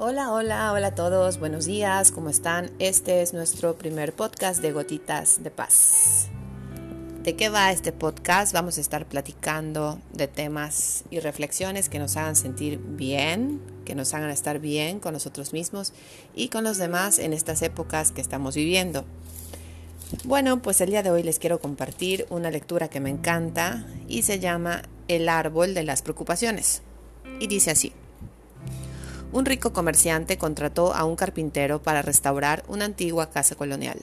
Hola, hola, hola a todos, buenos días, ¿cómo están? Este es nuestro primer podcast de Gotitas de Paz. ¿De qué va este podcast? Vamos a estar platicando de temas y reflexiones que nos hagan sentir bien, que nos hagan estar bien con nosotros mismos y con los demás en estas épocas que estamos viviendo. Bueno, pues el día de hoy les quiero compartir una lectura que me encanta y se llama El árbol de las preocupaciones. Y dice así. Un rico comerciante contrató a un carpintero para restaurar una antigua casa colonial.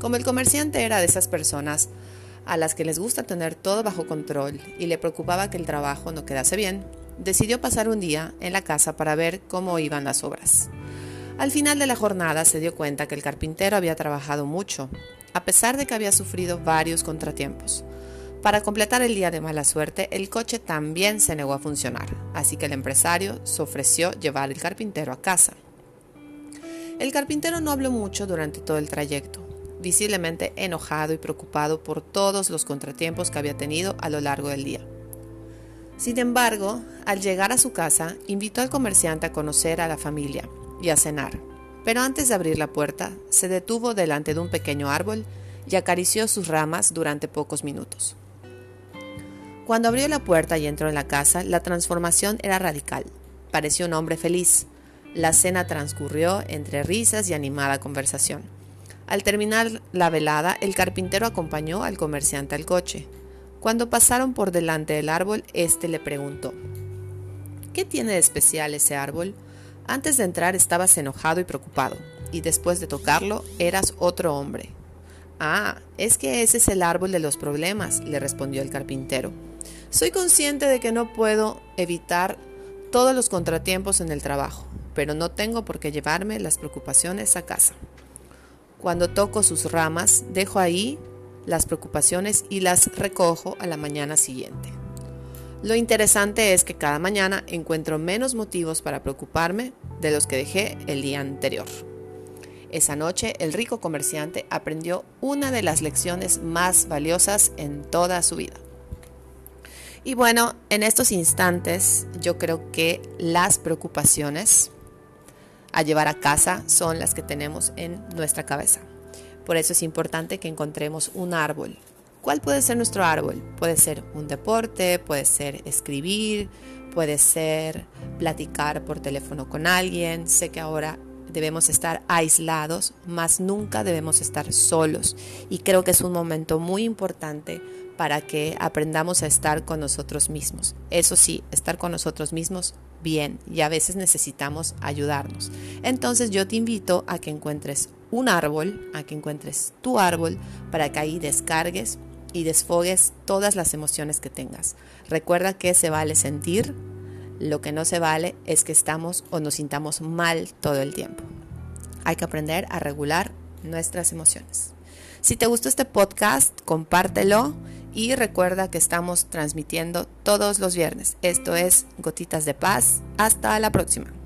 Como el comerciante era de esas personas a las que les gusta tener todo bajo control y le preocupaba que el trabajo no quedase bien, decidió pasar un día en la casa para ver cómo iban las obras. Al final de la jornada se dio cuenta que el carpintero había trabajado mucho, a pesar de que había sufrido varios contratiempos. Para completar el día de mala suerte, el coche también se negó a funcionar, así que el empresario se ofreció llevar el carpintero a casa. El carpintero no habló mucho durante todo el trayecto, visiblemente enojado y preocupado por todos los contratiempos que había tenido a lo largo del día. Sin embargo, al llegar a su casa, invitó al comerciante a conocer a la familia y a cenar, pero antes de abrir la puerta, se detuvo delante de un pequeño árbol y acarició sus ramas durante pocos minutos. Cuando abrió la puerta y entró en la casa, la transformación era radical. Pareció un hombre feliz. La cena transcurrió entre risas y animada conversación. Al terminar la velada, el carpintero acompañó al comerciante al coche. Cuando pasaron por delante del árbol, éste le preguntó, ¿Qué tiene de especial ese árbol? Antes de entrar estabas enojado y preocupado, y después de tocarlo eras otro hombre. Ah, es que ese es el árbol de los problemas, le respondió el carpintero. Soy consciente de que no puedo evitar todos los contratiempos en el trabajo, pero no tengo por qué llevarme las preocupaciones a casa. Cuando toco sus ramas, dejo ahí las preocupaciones y las recojo a la mañana siguiente. Lo interesante es que cada mañana encuentro menos motivos para preocuparme de los que dejé el día anterior. Esa noche el rico comerciante aprendió una de las lecciones más valiosas en toda su vida. Y bueno, en estos instantes yo creo que las preocupaciones a llevar a casa son las que tenemos en nuestra cabeza. Por eso es importante que encontremos un árbol. ¿Cuál puede ser nuestro árbol? Puede ser un deporte, puede ser escribir, puede ser platicar por teléfono con alguien. Sé que ahora debemos estar aislados, mas nunca debemos estar solos. Y creo que es un momento muy importante para que aprendamos a estar con nosotros mismos. Eso sí, estar con nosotros mismos bien y a veces necesitamos ayudarnos. Entonces yo te invito a que encuentres un árbol, a que encuentres tu árbol para que ahí descargues y desfogues todas las emociones que tengas. Recuerda que se vale sentir, lo que no se vale es que estamos o nos sintamos mal todo el tiempo. Hay que aprender a regular nuestras emociones. Si te gustó este podcast, compártelo y recuerda que estamos transmitiendo todos los viernes. Esto es Gotitas de Paz. Hasta la próxima.